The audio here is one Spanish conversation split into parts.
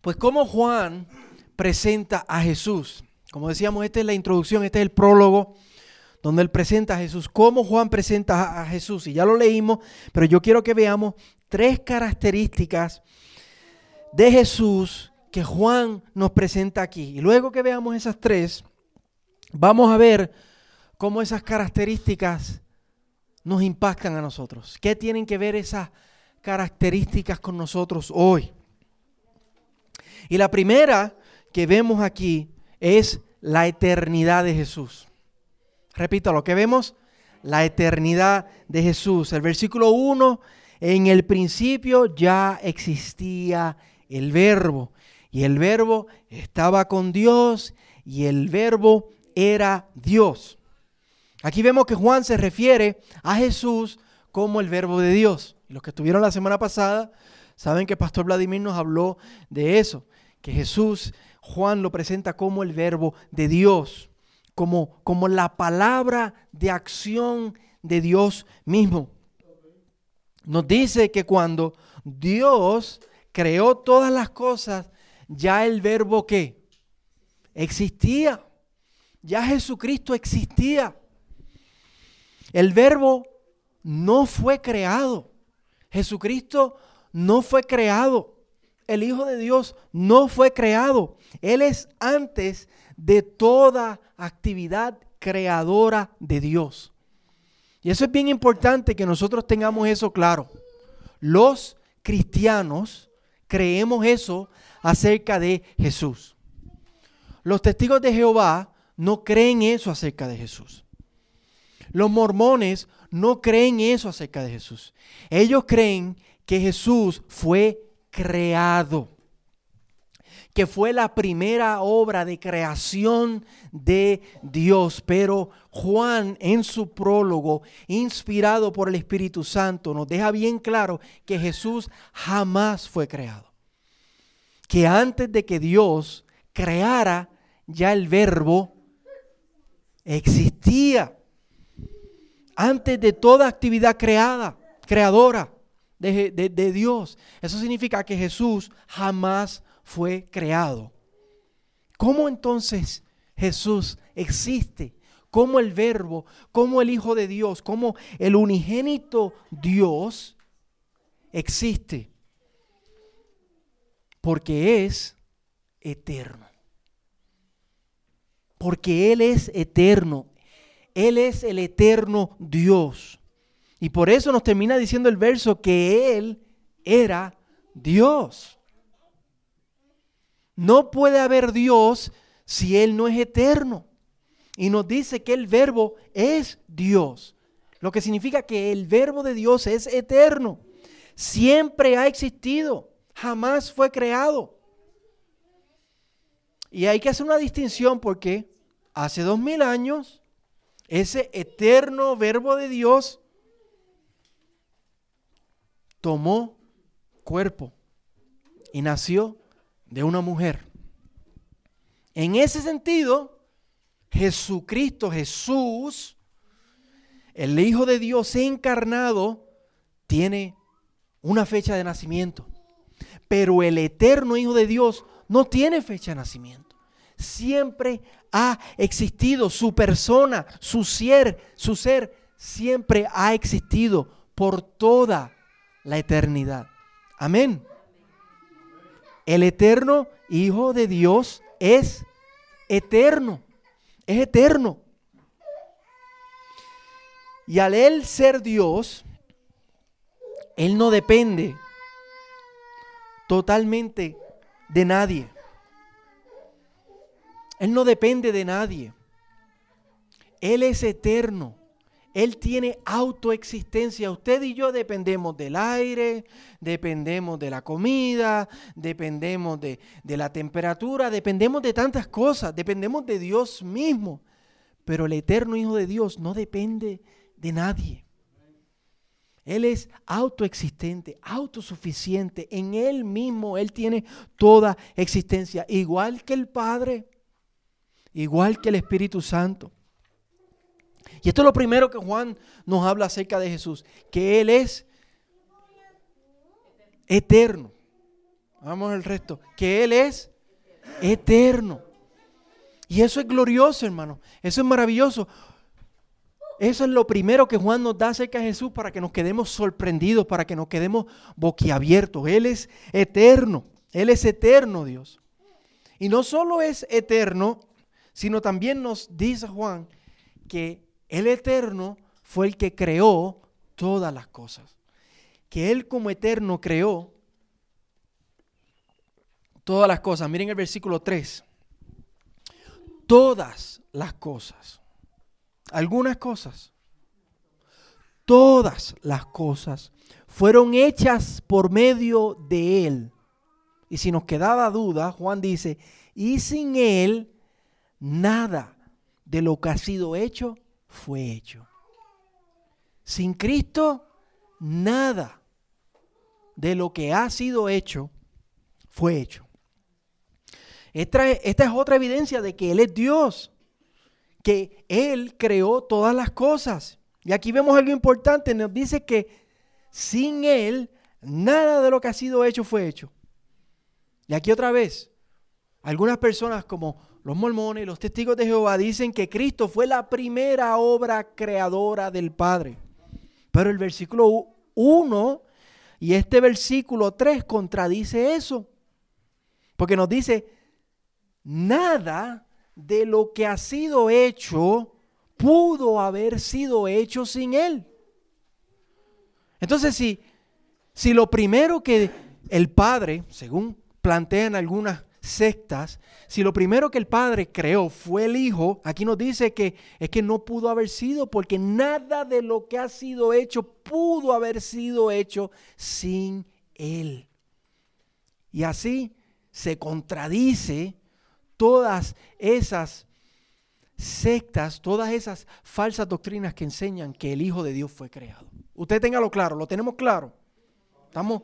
Pues cómo Juan presenta a Jesús. Como decíamos, esta es la introducción, este es el prólogo donde él presenta a Jesús. Cómo Juan presenta a Jesús. Y ya lo leímos, pero yo quiero que veamos tres características de Jesús que Juan nos presenta aquí. Y luego que veamos esas tres, vamos a ver cómo esas características nos impactan a nosotros. ¿Qué tienen que ver esas características con nosotros hoy? Y la primera que vemos aquí es la eternidad de Jesús. Repito, lo que vemos, la eternidad de Jesús. El versículo 1, en el principio ya existía el verbo y el verbo estaba con Dios y el verbo era Dios. Aquí vemos que Juan se refiere a Jesús como el verbo de Dios. Los que estuvieron la semana pasada saben que Pastor Vladimir nos habló de eso, que Jesús, Juan lo presenta como el verbo de Dios, como, como la palabra de acción de Dios mismo. Nos dice que cuando Dios creó todas las cosas, ya el verbo que existía, ya Jesucristo existía. El verbo no fue creado. Jesucristo no fue creado. El Hijo de Dios no fue creado. Él es antes de toda actividad creadora de Dios. Y eso es bien importante que nosotros tengamos eso claro. Los cristianos creemos eso acerca de Jesús. Los testigos de Jehová no creen eso acerca de Jesús. Los mormones no creen eso acerca de Jesús. Ellos creen que Jesús fue creado, que fue la primera obra de creación de Dios. Pero Juan en su prólogo, inspirado por el Espíritu Santo, nos deja bien claro que Jesús jamás fue creado que antes de que Dios creara, ya el verbo existía. Antes de toda actividad creada, creadora de, de Dios. Eso significa que Jesús jamás fue creado. ¿Cómo entonces Jesús existe? ¿Cómo el verbo, como el Hijo de Dios, como el unigénito Dios existe? Porque es eterno. Porque Él es eterno. Él es el eterno Dios. Y por eso nos termina diciendo el verso que Él era Dios. No puede haber Dios si Él no es eterno. Y nos dice que el verbo es Dios. Lo que significa que el verbo de Dios es eterno. Siempre ha existido jamás fue creado. Y hay que hacer una distinción porque hace dos mil años ese eterno verbo de Dios tomó cuerpo y nació de una mujer. En ese sentido, Jesucristo, Jesús, el Hijo de Dios encarnado, tiene una fecha de nacimiento. Pero el eterno Hijo de Dios no tiene fecha de nacimiento. Siempre ha existido su persona, su ser, su ser siempre ha existido por toda la eternidad. Amén. El eterno Hijo de Dios es eterno. Es eterno. Y al Él ser Dios, Él no depende totalmente de nadie. Él no depende de nadie. Él es eterno. Él tiene autoexistencia. Usted y yo dependemos del aire, dependemos de la comida, dependemos de, de, la temperatura, dependemos de tantas cosas, dependemos de Dios mismo. Pero el eterno Hijo de Dios no depende de nadie. Él es autoexistente, autosuficiente. En Él mismo Él tiene toda existencia, igual que el Padre, igual que el Espíritu Santo. Y esto es lo primero que Juan nos habla acerca de Jesús, que Él es eterno. Vamos al resto. Que Él es eterno. Y eso es glorioso, hermano. Eso es maravilloso. Eso es lo primero que Juan nos da acerca de Jesús para que nos quedemos sorprendidos, para que nos quedemos boquiabiertos. Él es eterno. Él es eterno, Dios. Y no solo es eterno, sino también nos dice Juan que el eterno fue el que creó todas las cosas. Que Él como eterno creó todas las cosas. Miren el versículo 3. Todas las cosas. Algunas cosas. Todas las cosas fueron hechas por medio de Él. Y si nos quedaba duda, Juan dice, y sin Él nada de lo que ha sido hecho fue hecho. Sin Cristo, nada de lo que ha sido hecho fue hecho. Esta, es otra evidencia de que Él es Dios, que Él creó todas las cosas. Y aquí vemos algo importante, nos dice que sin Él nada de lo que ha sido hecho fue hecho. Y aquí otra vez, algunas personas como los mormones, los testigos de Jehová dicen que Cristo fue la primera obra creadora del Padre. Pero el versículo 1 y este versículo 3 contradice eso. Porque nos dice, nada de lo que ha sido hecho pudo haber sido hecho sin Él. Entonces, si, si lo primero que el Padre, según plantean algunas sectas, si lo primero que el Padre creó fue el Hijo, aquí nos dice que es que no pudo haber sido porque nada de lo que ha sido hecho pudo haber sido hecho sin Él. Y así se contradice todas esas sectas, todas esas falsas doctrinas que enseñan que el Hijo de Dios fue creado. Usted téngalo claro, lo tenemos claro. Estamos,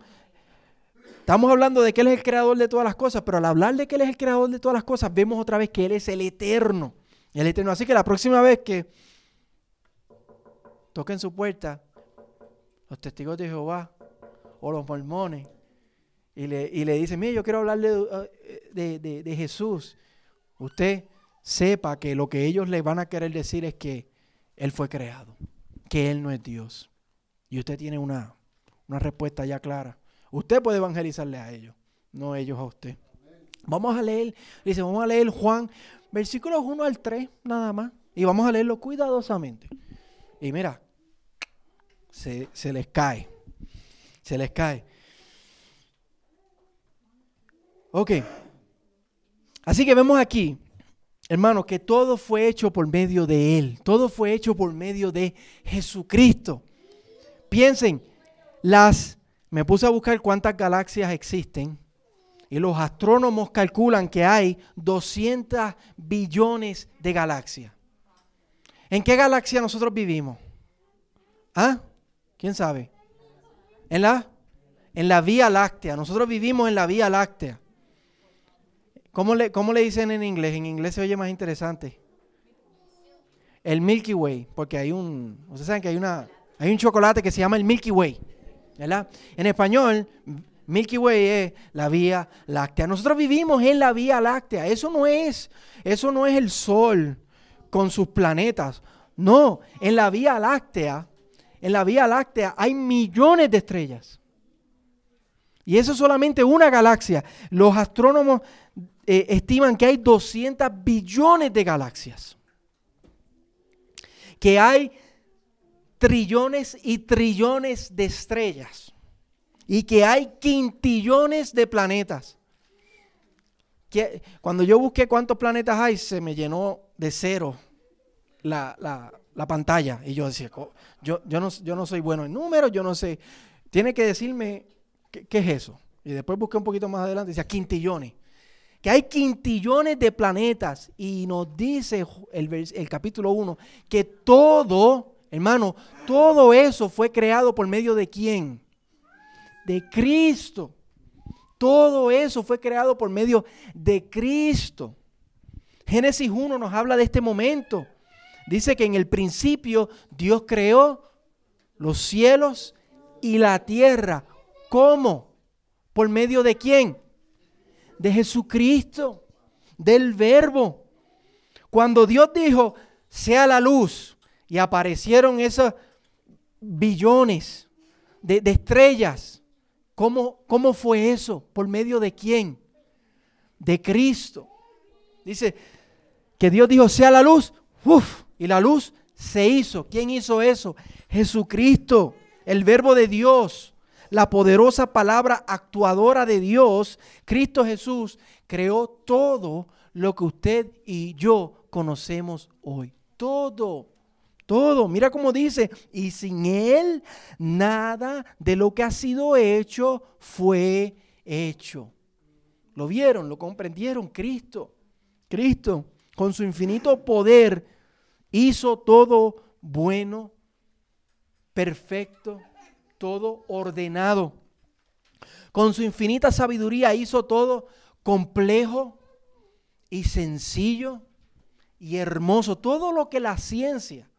Estamos hablando de que Él es el creador de todas las cosas, pero al hablar de que Él es el creador de todas las cosas, vemos otra vez que Él es el eterno. El eterno. Así que la próxima vez que toquen su puerta los testigos de Jehová o los mormones y le, y le dicen, mire, yo quiero hablarle de, de, de Jesús, usted sepa que lo que ellos le van a querer decir es que Él fue creado, que Él no es Dios. Y usted tiene una, una respuesta ya clara. Usted puede evangelizarle a ellos, no ellos a usted. Vamos a leer, dice, vamos a leer Juan, versículos 1 al 3, nada más. Y vamos a leerlo cuidadosamente. Y mira, se, se les cae. Se les cae. Ok. Así que vemos aquí, hermanos, que todo fue hecho por medio de Él. Todo fue hecho por medio de Jesucristo. Piensen, las me puse a buscar cuántas galaxias existen y los astrónomos calculan que hay 200 billones de galaxias. ¿En qué galaxia nosotros vivimos? ¿Ah? ¿Quién sabe? ¿En la? En la Vía Láctea. Nosotros vivimos en la Vía Láctea. ¿Cómo le, cómo le dicen en inglés? En inglés se oye más interesante. El Milky Way, porque hay un, ustedes saben que hay una, hay un chocolate que se llama el Milky Way. En español, Milky Way es la Vía Láctea. Nosotros vivimos en la Vía Láctea. Eso no es, eso no es el Sol con sus planetas. No, en la Vía Láctea, en la Vía Láctea hay millones de estrellas. Y eso es solamente una galaxia. Los astrónomos eh, estiman que hay 200 billones de galaxias. Que hay trillones y trillones de estrellas y que hay quintillones de planetas. Cuando yo busqué cuántos planetas hay, se me llenó de cero la, pantalla. Y yo decía, yo, yo, no, yo no soy bueno en números, yo no sé. Tiene que decirme qué, es eso. Y después busqué un poquito más adelante, decía quintillones. Que hay quintillones de planetas. Y nos dice el, el capítulo 1 que todo Hermano, todo eso fue creado por medio de quién? De Cristo. Todo eso fue creado por medio de Cristo. Génesis 1 nos habla de este momento. Dice que en el principio Dios creó los cielos y la tierra. ¿Cómo? ¿Por medio de quién? de Jesucristo, del verbo. Cuando Dios dijo, sea la luz, y aparecieron esos billones de, estrellas, ¿cómo, ¿cómo fue eso? ¿Por medio de quién? De Cristo. Dice que Dios dijo, sea la luz, uf, y la luz se hizo. ¿Quién hizo eso? Jesucristo, el verbo de Dios, la poderosa palabra actuadora de Dios, Cristo Jesús, creó todo lo que usted y yo conocemos hoy. Todo, todo. Mira cómo dice, y sin Él nada de lo que ha sido hecho fue hecho. ¿Lo vieron? ¿Lo comprendieron? Cristo, Cristo, con su infinito poder, hizo todo bueno, perfecto, todo ordenado. Con su infinita sabiduría hizo todo complejo y sencillo y hermoso. Todo lo que la ciencia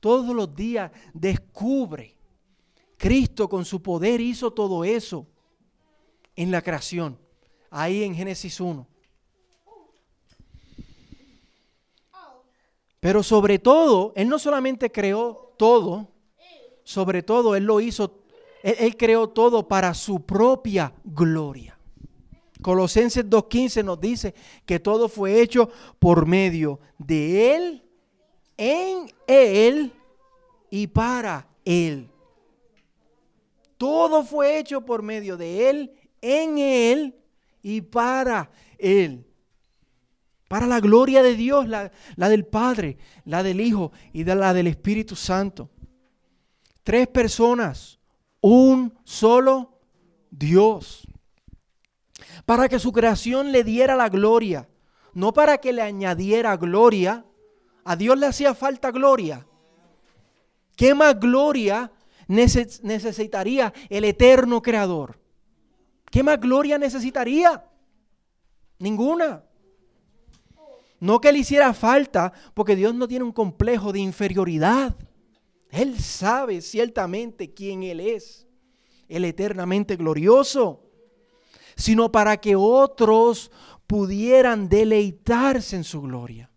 todos los días descubre. Cristo con su poder hizo todo eso en la creación, ahí en Génesis 1. Pero sobre todo, Él no solamente creó todo, sobre todo Él lo hizo, Él, creó todo para su propia gloria. Colosenses 2.15 nos dice que todo fue hecho por medio de Él, en Él y para Él. Todo fue hecho por medio de Él, en Él y para Él para la gloria de Dios, la, del Padre, la del Hijo y de la del Espíritu Santo. Tres personas, un solo Dios. Para que su creación le diera la gloria, no para que le añadiera gloria. A Dios le hacía falta gloria. ¿Qué más gloria necesitaría el eterno creador? ¿Qué más gloria necesitaría? Ninguna. No que le hiciera falta, porque Dios no tiene un complejo de inferioridad. Él sabe ciertamente quién Él es, el eternamente glorioso, sino para que otros pudieran deleitarse en su gloria,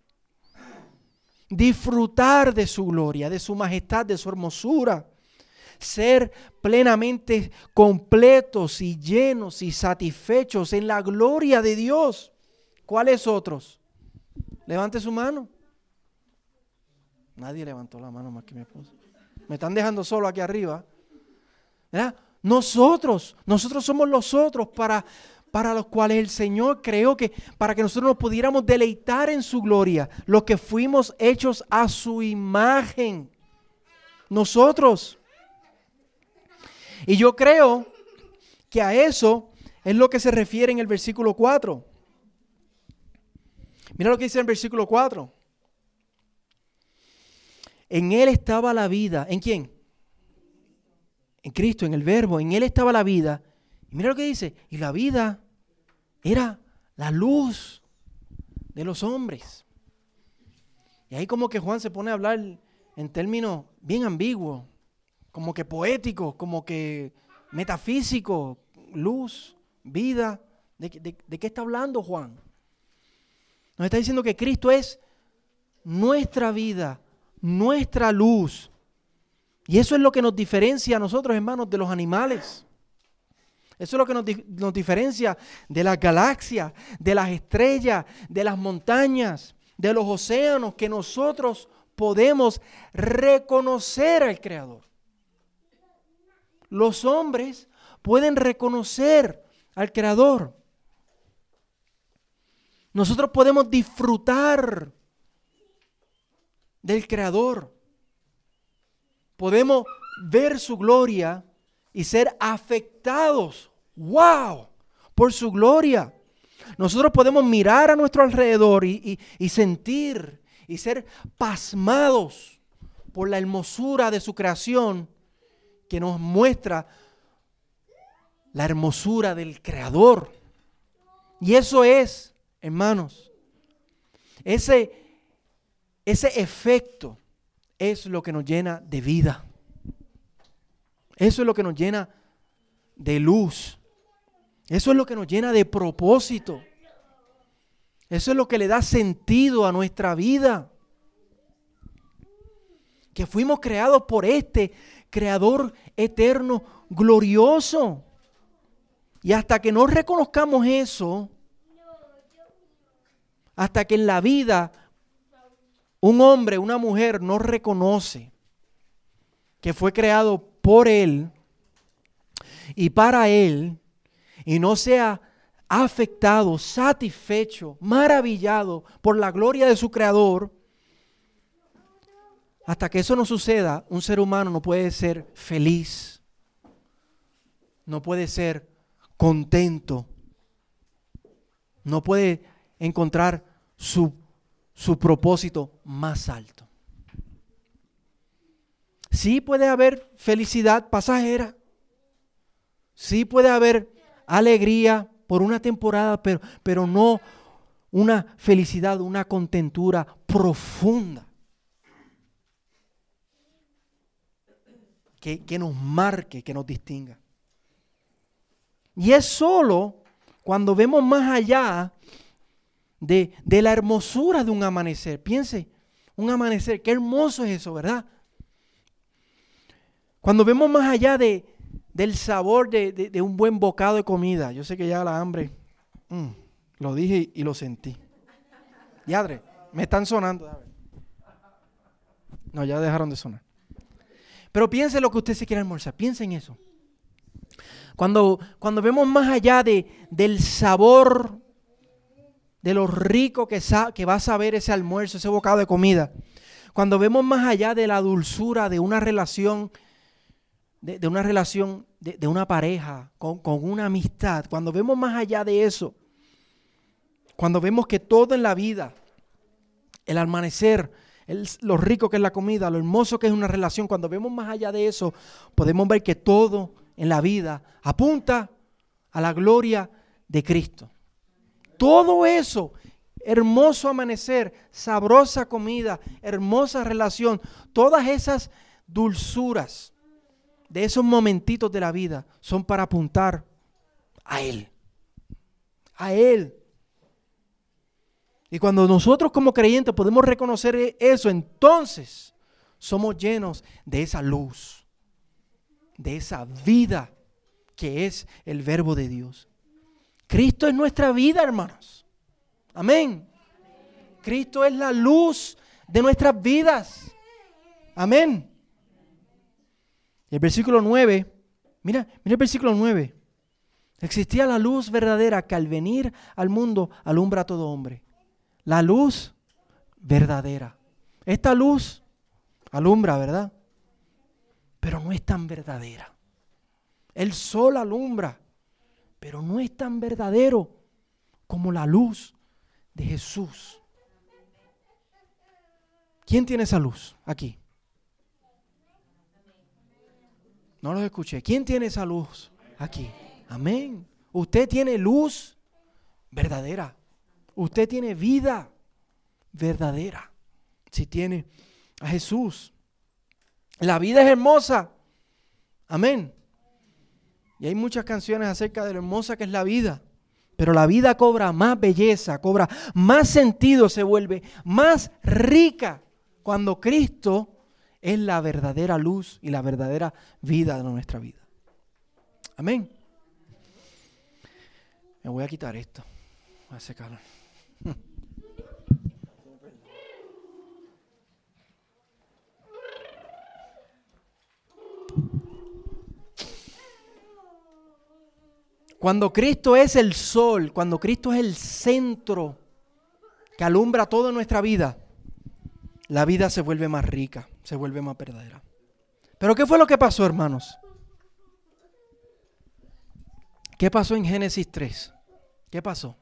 disfrutar de su gloria, de su majestad, de su hermosura, ser plenamente completos y llenos y satisfechos en la gloria de Dios. ¿Cuáles otros? Levante su mano. Nadie levantó la mano más que mi esposa. Me están dejando solo aquí arriba. Nosotros, nosotros somos los otros para, para los cuales el Señor creó que para que nosotros nos pudiéramos deleitar en su gloria, los que fuimos hechos a su imagen. Nosotros. Y yo creo que a eso es lo que se refiere en el versículo 4. Mira lo que dice en el versículo 4. En Él estaba la vida. ¿En quién? En Cristo, en el Verbo. En Él estaba la vida. Y mira lo que dice. Y la vida era la luz de los hombres. Y ahí como que Juan se pone a hablar en términos bien ambiguos, como que poéticos, como que metafísicos, luz, vida. ¿De, qué está hablando Juan? Nos está diciendo que Cristo es nuestra vida, nuestra luz. Y eso es lo que nos diferencia a nosotros, hermanos, de los animales. Eso es lo que nos, diferencia de las galaxias, de las estrellas, de las montañas, de los océanos, que nosotros podemos reconocer al Creador. Los hombres pueden reconocer al Creador. Nosotros podemos disfrutar del Creador. Podemos ver su gloria y ser afectados, wow, por su gloria. Nosotros podemos mirar a nuestro alrededor y, sentir y ser pasmados por la hermosura de su creación que nos muestra la hermosura del Creador. Y eso es Hermanos, ese, ese efecto es lo que nos llena de vida. Eso es lo que nos llena de luz. Eso es lo que nos llena de propósito. Eso es lo que le da sentido a nuestra vida. Que fuimos creados por este Creador eterno, glorioso. Y hasta que no reconozcamos eso, hasta que en la vida un hombre, una mujer no reconoce que fue creado por Él y para Él, y no sea afectado, satisfecho, maravillado por la gloria de su Creador, hasta que eso no suceda, un ser humano no puede ser feliz, no puede ser contento, no puede encontrar su, su propósito más alto. Sí puede haber felicidad pasajera, sí puede haber alegría por una temporada, pero, pero no una felicidad, una contentura profunda. Que, que, nos marque, que nos distinga. Y es solo cuando vemos más allá de, de la hermosura de un amanecer. Piense, un amanecer, qué hermoso es eso, ¿verdad? Cuando vemos más allá de, del sabor de, un buen bocado de comida. Yo sé que ya la hambre, mm, lo dije y lo sentí. Yadre, me están sonando. No, ya dejaron de sonar. Pero piense lo que usted se quiere almorzar, piense en eso. Cuando, cuando vemos más allá de, del sabor de lo rico que, que va a saber ese almuerzo, ese bocado de comida. Cuando vemos más allá de la dulzura de una relación, de, una relación, de, una pareja, con, una amistad, cuando vemos más allá de eso, cuando vemos que todo en la vida, el amanecer, lo rico que es la comida, lo hermoso que es una relación, cuando vemos más allá de eso, podemos ver que todo en la vida apunta a la gloria de Cristo. Todo eso, hermoso amanecer, sabrosa comida, hermosa relación, todas esas dulzuras de esos momentitos de la vida son para apuntar a Él. A Él. Y cuando nosotros como creyentes podemos reconocer eso, entonces somos llenos de esa luz, de esa vida que es el verbo de Dios. Cristo es nuestra vida, hermanos. Amén. Cristo es la luz de nuestras vidas. Amén. El versículo 9, mira, mira el versículo 9. Existía la luz verdadera que al venir al mundo alumbra a todo hombre. La luz verdadera. Esta luz alumbra, ¿verdad? Pero no es tan verdadera. El sol alumbra, pero no es tan verdadero como la luz de Jesús. ¿Quién tiene esa luz aquí? No los escuché. ¿Quién tiene esa luz aquí? Amén. Usted tiene luz verdadera. Usted tiene vida verdadera. Si tiene a Jesús. La vida es hermosa. Amén. Y hay muchas canciones acerca de lo hermosa que es la vida. Pero la vida cobra más belleza, cobra más sentido, se vuelve más rica cuando Cristo es la verdadera luz y la verdadera vida de nuestra vida. Amén. Me voy a quitar esto. Hace calor. Cuando Cristo es el sol, cuando Cristo es el centro que alumbra toda nuestra vida, la vida se vuelve más rica, se vuelve más verdadera. Pero ¿qué fue lo que pasó, hermanos? ¿Qué pasó en Génesis 3? ¿Qué pasó?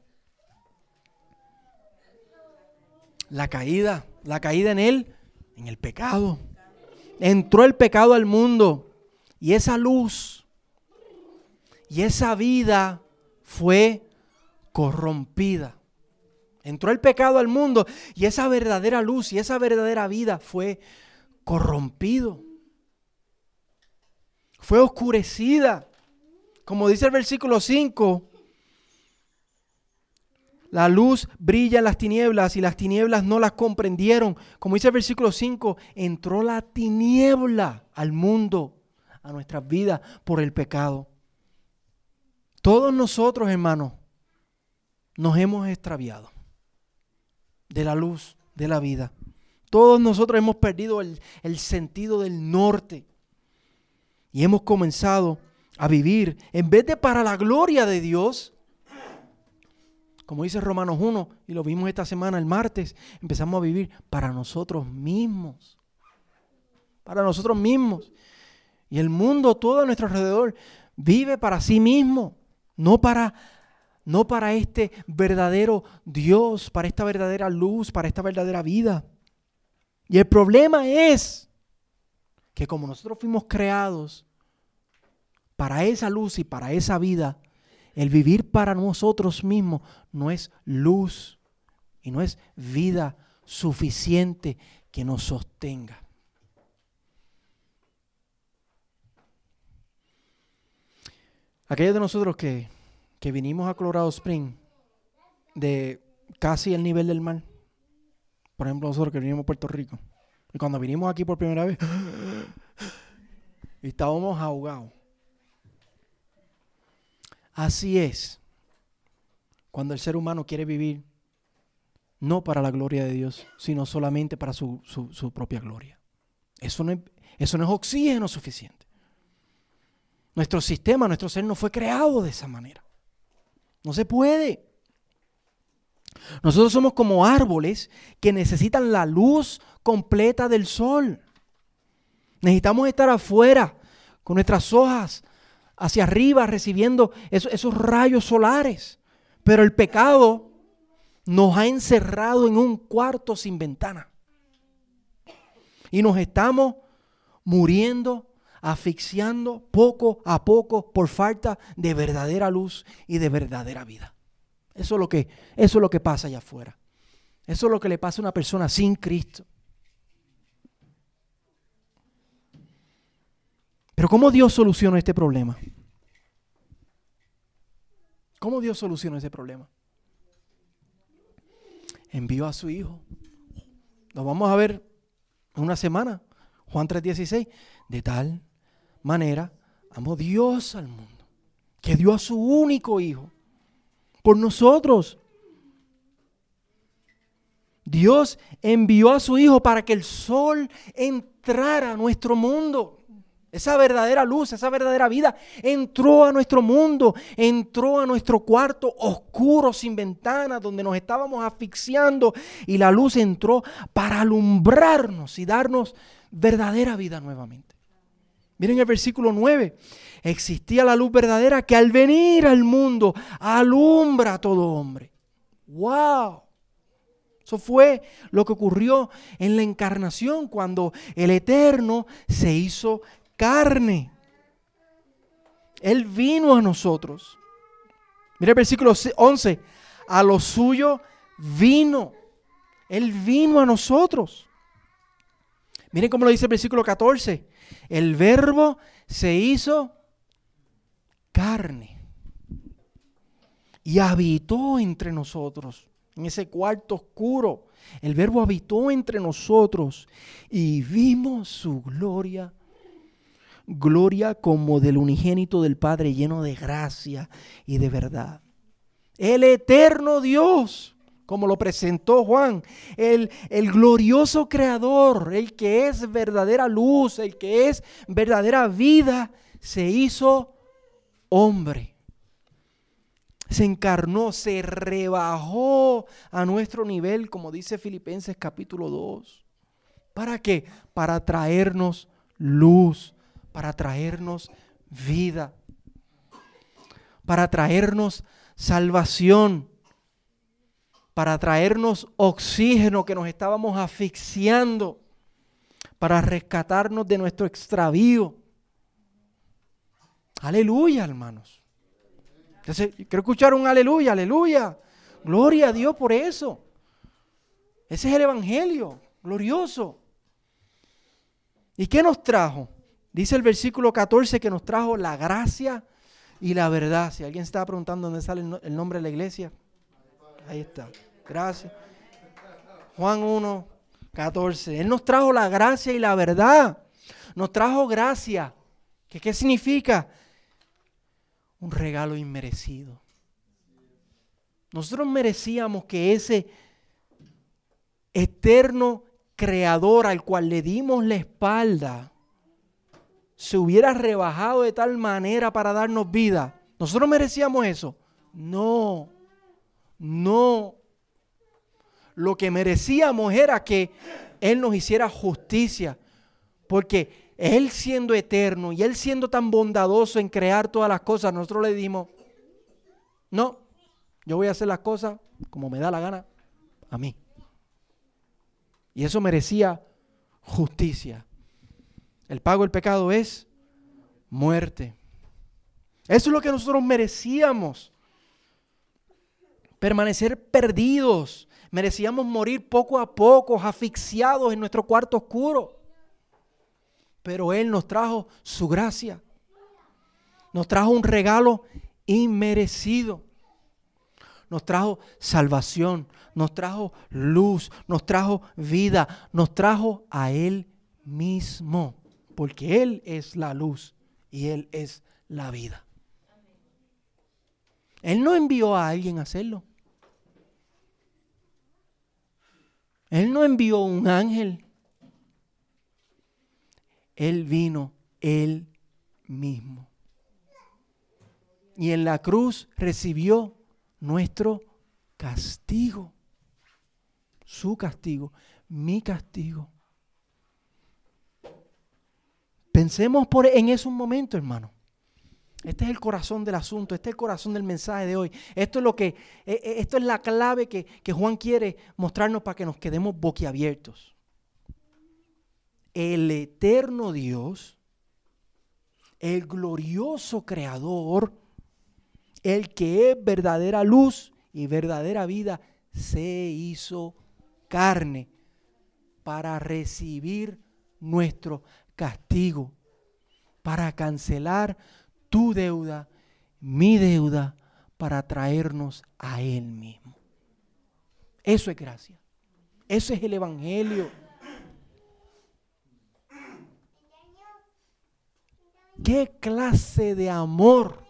La caída, la caída en él, en el pecado. Entró el pecado al mundo y esa luz y esa vida fue corrompida. Entró el pecado al mundo y esa verdadera luz y esa verdadera vida fue corrompido. Fue oscurecida. Como dice el versículo 5, La luz brilla en las tinieblas y las tinieblas no las comprendieron. Como dice el versículo 5, entró la tiniebla al mundo, a nuestras vidas, por el pecado. Todos nosotros, hermanos, nos hemos extraviado de la luz, de la vida. Todos nosotros hemos perdido el, el sentido del norte y hemos comenzado a vivir, en vez de para la gloria de Dios, como dice Romanos 1, y lo vimos esta semana el martes, empezamos a vivir para nosotros mismos. Para nosotros mismos. Y el mundo todo a nuestro alrededor vive para sí mismo, no para no para este verdadero Dios, para esta verdadera luz, para esta verdadera vida. Y el problema es que como nosotros fuimos creados para esa luz y para esa vida, el vivir para nosotros mismos no es luz y no es vida suficiente que nos sostenga. Aquellos de nosotros que, que vinimos a Colorado Spring de casi el nivel del mar, por ejemplo nosotros que vinimos a Puerto Rico, y cuando vinimos aquí por primera vez, estábamos ahogados. Así es. Cuando el ser humano quiere vivir no para la gloria de Dios, sino solamente para su, propia gloria. Eso no, es, eso no es oxígeno suficiente. Nuestro sistema, nuestro ser no fue creado de esa manera. No se puede. Nosotros somos como árboles que necesitan la luz completa del sol. Necesitamos estar afuera con nuestras hojas hacia arriba recibiendo esos, rayos solares. Pero el pecado nos ha encerrado en un cuarto sin ventana. Y nos estamos muriendo, asfixiando poco a poco por falta de verdadera luz y de verdadera vida. Eso es lo que, eso es lo que pasa allá afuera. Eso es lo que le pasa a una persona sin Cristo. Pero ¿cómo Dios soluciona este problema? ¿Cómo Dios solucionó ese problema? Envió a su Hijo. Lo vamos a ver en una semana. Juan 3:16. De tal manera amó Dios al mundo, que dio a su único Hijo por nosotros. Dios envió a su Hijo para que el sol entrara a nuestro mundo. Esa verdadera luz, esa verdadera vida entró a nuestro mundo, entró a nuestro cuarto oscuro sin ventanas donde nos estábamos asfixiando y la luz entró para alumbrarnos y darnos verdadera vida nuevamente. Miren el versículo 9. Existía la luz verdadera que al venir al mundo alumbra a todo hombre. ¡Wow! Eso fue lo que ocurrió en la encarnación cuando el Eterno se hizo carne. Él vino a nosotros. Mira el versículo 11. A lo suyo vino. Él vino a nosotros. Miren cómo lo dice el versículo 14. El verbo se hizo carne y habitó entre nosotros, en ese cuarto oscuro. El verbo habitó entre nosotros y vimos su gloria gloria como del unigénito del Padre lleno de gracia y de verdad. El eterno Dios, como lo presentó Juan, el, glorioso creador, el que es verdadera luz, el que es verdadera vida, se hizo hombre. Se encarnó, se rebajó a nuestro nivel, como dice Filipenses capítulo 2. ¿Para qué? Para traernos luz, para traernos vida, para traernos salvación, para traernos oxígeno que nos estábamos asfixiando, para rescatarnos de nuestro extravío. Aleluya, hermanos. Entonces, quiero escuchar un aleluya, aleluya. Gloria a Dios por eso. Ese es el Evangelio, glorioso. ¿Y qué nos trajo? Dice el versículo 14 que nos trajo la gracia y la verdad. Si alguien estaba preguntando dónde sale el nombre de la iglesia, Ahí está. Gracias. Juan 1, 14. Él nos trajo la gracia y la verdad. Nos trajo gracia. ¿Qué, significa? Un regalo inmerecido. Nosotros merecíamos que ese eterno creador al cual le dimos la espalda se hubiera rebajado de tal manera para darnos vida. ¿Nosotros merecíamos eso? No, no. Lo que merecíamos era que Él nos hiciera justicia, porque Él siendo eterno y Él siendo tan bondadoso en crear todas las cosas, nosotros le dimos, no, yo voy a hacer las cosas como me da la gana a mí. Y eso merecía justicia. El pago del pecado es muerte. Eso es lo que nosotros merecíamos. Permanecer perdidos. Merecíamos morir poco a poco, asfixiados en nuestro cuarto oscuro. Pero Él nos trajo su gracia. Nos trajo un regalo inmerecido. Nos trajo salvación, nos trajo luz, nos trajo vida, nos trajo a Él mismo porque Él es la luz y Él es la vida. Él no envió a alguien a hacerlo. Él no envió un ángel. Él vino Él mismo. Y en la cruz recibió nuestro castigo. Su castigo, mi castigo. Pensemos por, en eso un momento, hermano. Este es el corazón del asunto, este es el corazón del mensaje de hoy. Esto es lo que, e, e, esto es la clave que, que Juan quiere mostrarnos para que nos quedemos boquiabiertos. El eterno Dios, el glorioso Creador, el que es verdadera luz y verdadera vida, se hizo carne para recibir nuestro castigo para cancelar tu deuda, mi deuda, para traernos a Él mismo. Eso es gracia. Eso es el Evangelio. ¿Qué clase de amor?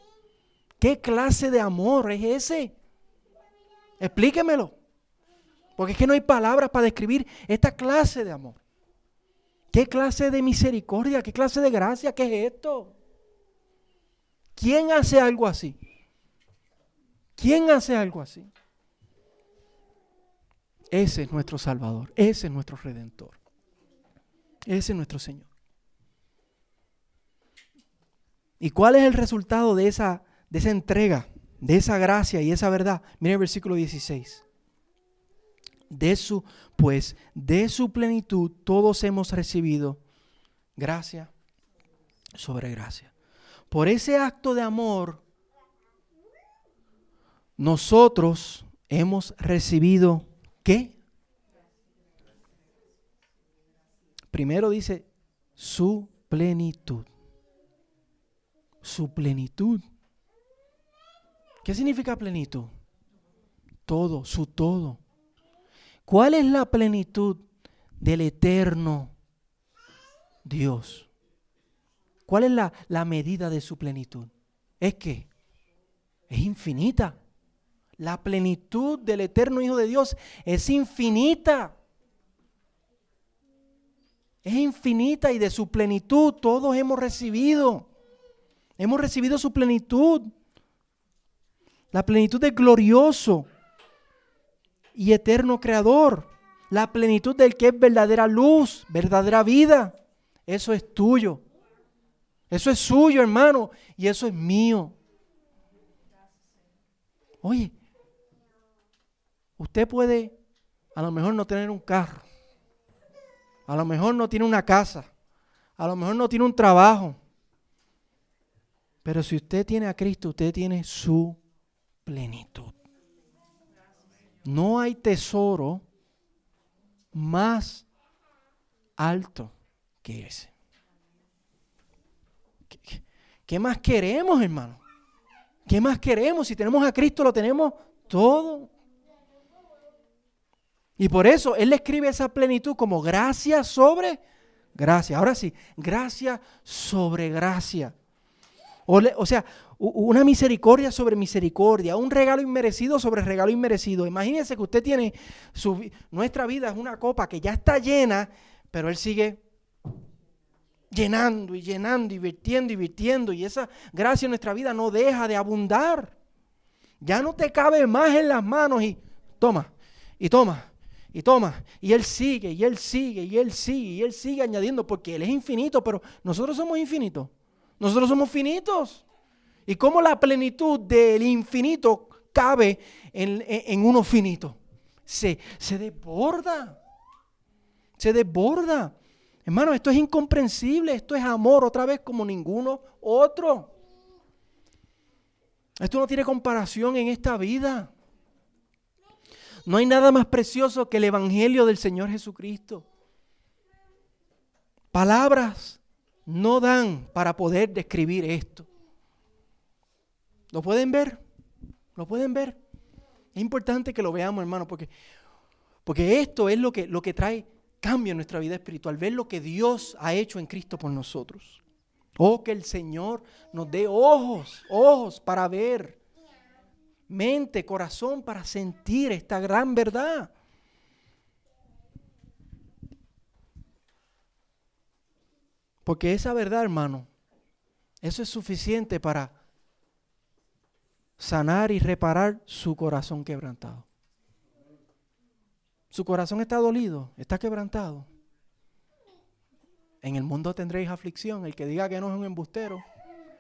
¿Qué clase de amor es ese? Explíquemelo. Porque es que no hay palabras para describir esta clase de amor. ¿Qué clase de misericordia? ¿Qué clase de gracia? ¿Qué es esto? ¿Quién hace algo así? ¿Quién hace algo así? Ese es nuestro Salvador, ese es nuestro Redentor, ese es nuestro Señor. ¿Y cuál es el resultado de esa, de esa entrega, de esa gracia y esa verdad? Mira el versículo 16 de su, pues de su plenitud todos hemos recibido gracia sobre gracia. Por ese acto de amor, nosotros hemos recibido ¿qué? Primero dice su plenitud. Su plenitud. ¿Qué significa plenitud? Todo, su todo. ¿Cuál es la plenitud del eterno Dios? ¿Cuál es la, medida de su plenitud? Es que es infinita. La plenitud del eterno Hijo de Dios es infinita. Es infinita y de su plenitud todos hemos recibido. Hemos recibido su plenitud. La plenitud es glorioso y eterno creador. La plenitud del que es verdadera luz, verdadera vida. Eso es tuyo. Eso es suyo, hermano. Y eso es mío. Oye, usted puede a lo mejor no tener un carro. A lo mejor no tiene una casa. A lo mejor no tiene un trabajo. Pero si usted tiene a Cristo, usted tiene su plenitud. No hay tesoro más alto que ese. ¿Qué, más queremos, hermano? ¿Qué más queremos? Si tenemos a Cristo, lo tenemos todo. Y por eso Él le escribe esa plenitud como gracia sobre gracia. Ahora sí, gracia sobre gracia. O, sea, una misericordia sobre misericordia, un regalo inmerecido sobre regalo inmerecido. Imagínense que usted tiene, nuestra vida es una copa que ya está llena, pero Él sigue llenando y llenando y virtiendo y virtiendo. Y esa gracia en nuestra vida no deja de abundar. Ya no te cabe más en las manos y toma, y toma, y toma. Y Él sigue, y Él sigue, y Él sigue, y Él sigue añadiendo porque Él es infinito, pero nosotros somos infinitos. Nosotros somos finitos. ¿Y cómo la plenitud del infinito cabe en, uno finito? Se, se desborda. Se desborda. Hermano, esto es incomprensible. Esto es amor otra vez como ninguno otro. Esto no tiene comparación en esta vida. No hay nada más precioso que el Evangelio del Señor Jesucristo. Palabras no dan para poder describir esto. ¿Lo pueden ver? ¿Lo pueden ver? Es importante que lo veamos, hermano, porque, porque esto es lo que, lo que trae cambio en nuestra vida espiritual, ver lo que Dios ha hecho en Cristo por nosotros. Oh, que el Señor nos dé ojos, ojos para ver, mente, corazón para sentir esta gran verdad. Porque esa verdad, hermano, eso es suficiente para sanar y reparar su corazón quebrantado. Su corazón está dolido, está quebrantado. En el mundo tendréis aflicción. El que diga que no es un embustero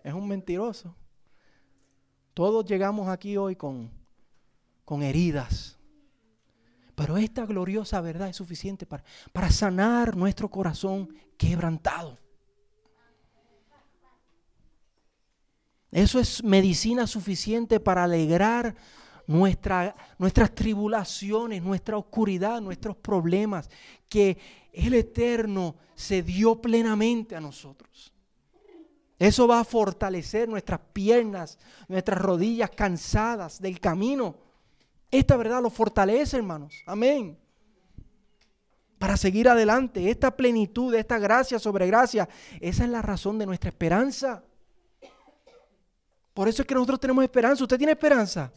es un mentiroso. Todos llegamos aquí hoy con, con heridas. Pero esta gloriosa verdad es suficiente para, para sanar nuestro corazón quebrantado. Eso es medicina suficiente para alegrar nuestra, nuestras tribulaciones, nuestra oscuridad, nuestros problemas, que el Eterno se dio plenamente a nosotros. Eso va a fortalecer nuestras piernas, nuestras rodillas cansadas del camino. Esta verdad lo fortalece, hermanos. Amén. Para seguir adelante, esta plenitud, esta gracia sobre gracia, esa es la razón de nuestra esperanza. Por eso es que nosotros tenemos esperanza. ¿Usted tiene esperanza?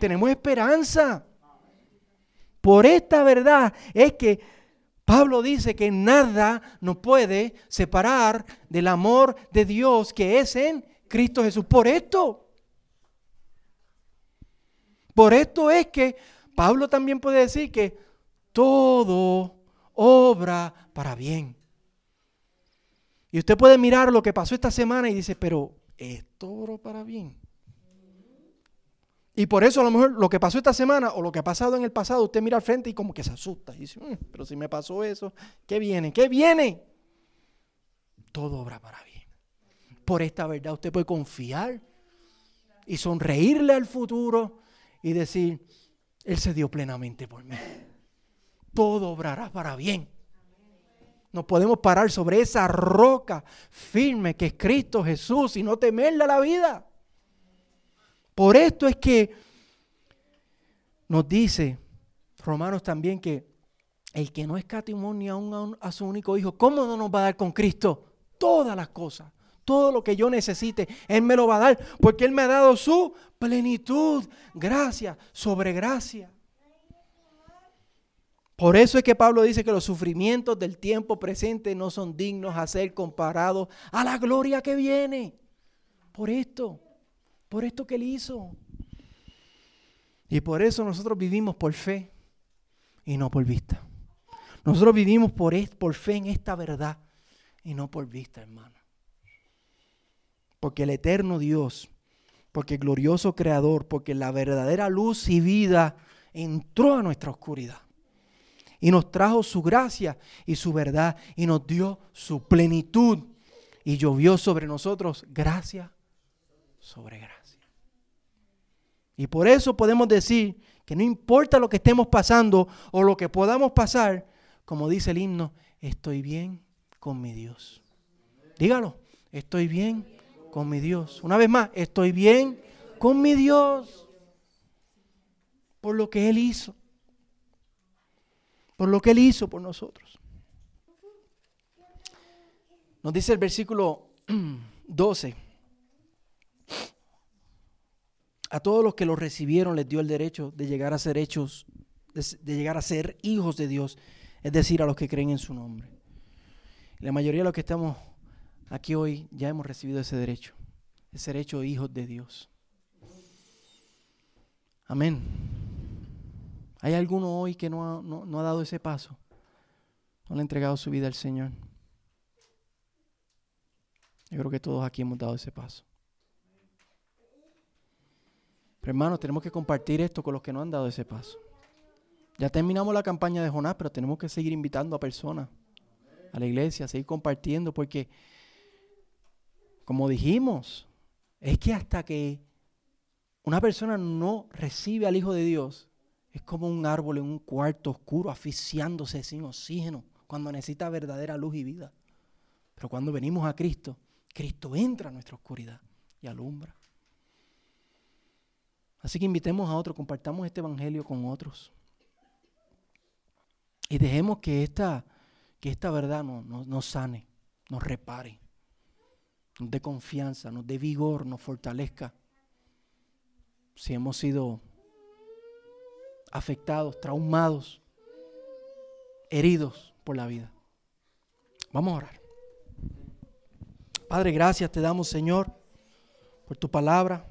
Tenemos esperanza. Por esta verdad es que Pablo dice que nada nos puede separar del amor de Dios que es en Cristo Jesús. Por esto. Por esto es que Pablo también puede decir que todo obra para bien. Y usted puede mirar lo que pasó esta semana y dice, pero es todo para bien. Y por eso a lo mejor lo que pasó esta semana o lo que ha pasado en el pasado, usted mira al frente y como que se asusta. Y dice, mm, pero si me pasó eso, ¿qué viene? ¿Qué viene? Todo obra para bien. Por esta verdad usted puede confiar y sonreírle al futuro y decir, Él se dio plenamente por mí. Todo obrará para bien. Nos podemos parar sobre esa roca firme que es Cristo Jesús y no temerle a la vida. Por esto es que nos dice Romanos también que el que no escatimonia aún a su único hijo, ¿cómo no nos va a dar con Cristo todas las cosas? Todo lo que yo necesite, Él me lo va a dar, porque Él me ha dado su plenitud, gracia sobre gracia. Por eso es que Pablo dice que los sufrimientos del tiempo presente no son dignos a ser comparados a la gloria que viene. Por esto, por esto que él hizo. Y por eso nosotros vivimos por fe y no por vista. Nosotros vivimos por, por fe en esta verdad y no por vista, hermano. Porque el eterno Dios, porque el glorioso Creador, porque la verdadera luz y vida entró a nuestra oscuridad y nos trajo su gracia y su verdad y nos dio su plenitud y llovió sobre nosotros gracia sobre gracia. Y por eso podemos decir que no importa lo que estemos pasando o lo que podamos pasar, como dice el himno, estoy bien con mi Dios. Dígalo, estoy bien con mi Dios. Una vez más, estoy bien con mi Dios por lo que Él hizo. por lo que Él hizo por nosotros. Nos dice el versículo 12. A todos los que lo recibieron les dio el derecho de llegar a ser hechos, de, llegar a ser hijos de Dios, es decir, a los que creen en su nombre. La mayoría de los que estamos aquí hoy ya hemos recibido ese derecho, de ser hechos hijos de Dios. Amén. ¿Hay alguno hoy que no ha, no ha dado ese paso? ¿No le ha entregado su vida al Señor? Yo creo que todos aquí hemos dado ese paso. Pero hermanos, tenemos que compartir esto con los que no han dado ese paso. Ya terminamos la campaña de Jonás, pero tenemos que seguir invitando a personas a la iglesia, seguir compartiendo, porque, como dijimos, es que hasta que una persona no recibe al Hijo de Dios, es como un árbol en un cuarto oscuro, asfixiándose sin oxígeno, cuando necesita verdadera luz y vida. Pero cuando venimos a Cristo, Cristo entra a nuestra oscuridad y alumbra. Así que invitemos a otros, compartamos este evangelio con otros. Y dejemos que esta, que esta verdad nos, nos sane, nos repare, nos dé confianza, nos dé vigor, nos fortalezca. Si hemos sido afectados, traumados, heridos por la vida. Vamos a orar. Padre, gracias te damos, Señor, por tu palabra.